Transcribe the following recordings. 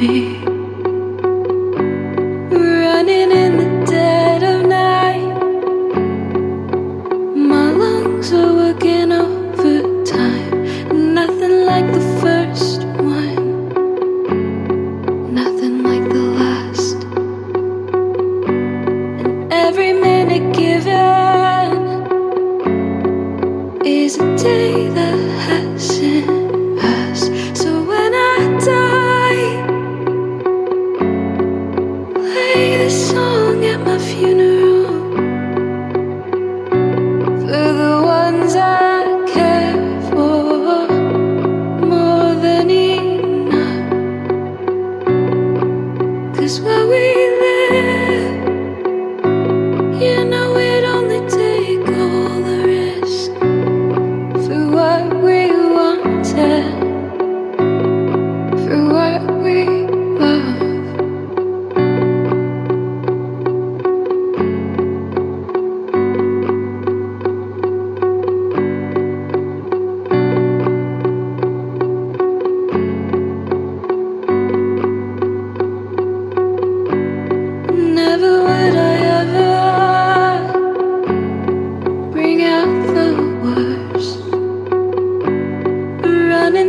me. Running in the dead of night, my lungs are working over. is where we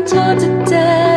to death.